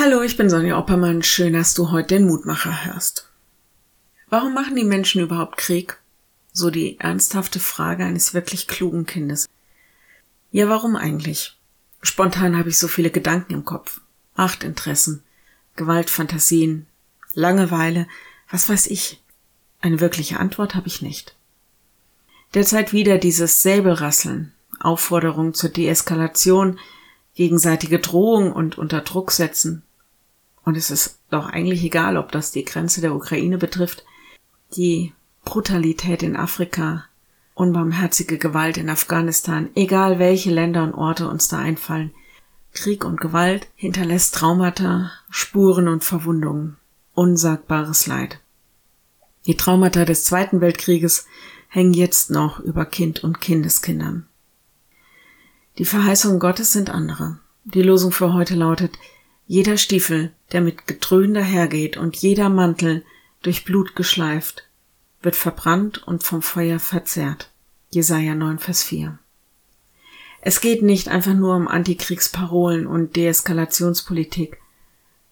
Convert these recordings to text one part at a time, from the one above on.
Hallo, ich bin Sonja Oppermann. Schön, dass du heute den Mutmacher hörst. Warum machen die Menschen überhaupt Krieg? So die ernsthafte Frage eines wirklich klugen Kindes. Ja, warum eigentlich? Spontan habe ich so viele Gedanken im Kopf. Machtinteressen, Gewaltfantasien, Langeweile, was weiß ich. Eine wirkliche Antwort habe ich nicht. Derzeit wieder dieses Säbelrasseln, Aufforderung zur Deeskalation, gegenseitige Drohung und unter Druck setzen, und es ist doch eigentlich egal, ob das die Grenze der Ukraine betrifft, die Brutalität in Afrika, unbarmherzige Gewalt in Afghanistan, egal welche Länder und Orte uns da einfallen. Krieg und Gewalt hinterlässt Traumata, Spuren und Verwundungen, unsagbares Leid. Die Traumata des Zweiten Weltkrieges hängen jetzt noch über Kind und Kindeskindern. Die Verheißungen Gottes sind andere. Die Losung für heute lautet, jeder Stiefel, der mit Getrön dahergeht und jeder Mantel durch Blut geschleift, wird verbrannt und vom Feuer verzehrt. Jesaja 9, Vers 4. Es geht nicht einfach nur um Antikriegsparolen und Deeskalationspolitik.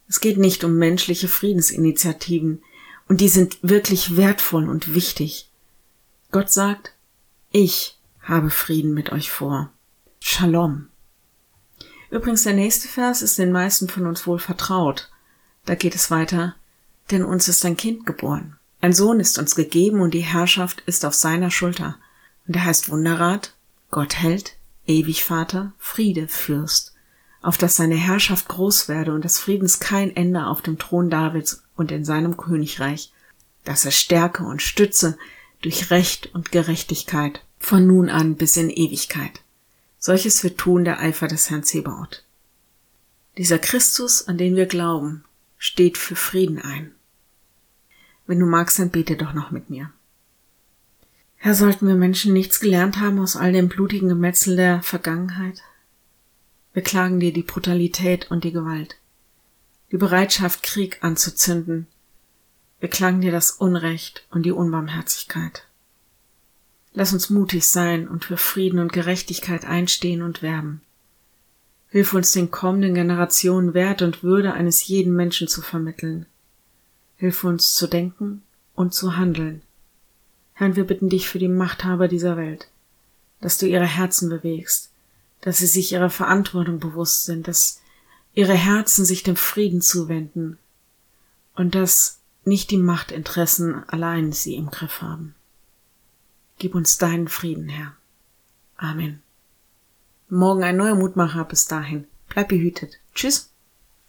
Es geht nicht um menschliche Friedensinitiativen, und die sind wirklich wertvoll und wichtig. Gott sagt, ich habe Frieden mit euch vor. Shalom. Übrigens, der nächste Vers ist den meisten von uns wohl vertraut. Da geht es weiter, denn uns ist ein Kind geboren. Ein Sohn ist uns gegeben und die Herrschaft ist auf seiner Schulter. Und er heißt Wunderrat, Gott hält, ewig Vater, Friede Fürst, auf dass seine Herrschaft groß werde und des Friedens kein Ende auf dem Thron Davids und in seinem Königreich, dass er stärke und stütze durch Recht und Gerechtigkeit von nun an bis in Ewigkeit. Solches wird tun der Eifer des Herrn Zebaoth. Dieser Christus, an den wir glauben, steht für Frieden ein. Wenn du magst, dann bete doch noch mit mir. Herr, sollten wir Menschen nichts gelernt haben aus all dem blutigen Gemetzel der Vergangenheit? Wir klagen dir die Brutalität und die Gewalt, die Bereitschaft, Krieg anzuzünden. Wir klagen dir das Unrecht und die Unbarmherzigkeit. Lass uns mutig sein und für Frieden und Gerechtigkeit einstehen und werben. Hilf uns den kommenden Generationen Wert und Würde eines jeden Menschen zu vermitteln. Hilf uns zu denken und zu handeln. Herr, wir bitten dich für die Machthaber dieser Welt, dass du ihre Herzen bewegst, dass sie sich ihrer Verantwortung bewusst sind, dass ihre Herzen sich dem Frieden zuwenden und dass nicht die Machtinteressen allein sie im Griff haben. Gib uns deinen Frieden, Herr. Amen. Morgen ein neuer Mutmacher. Bis dahin. Bleib behütet. Tschüss.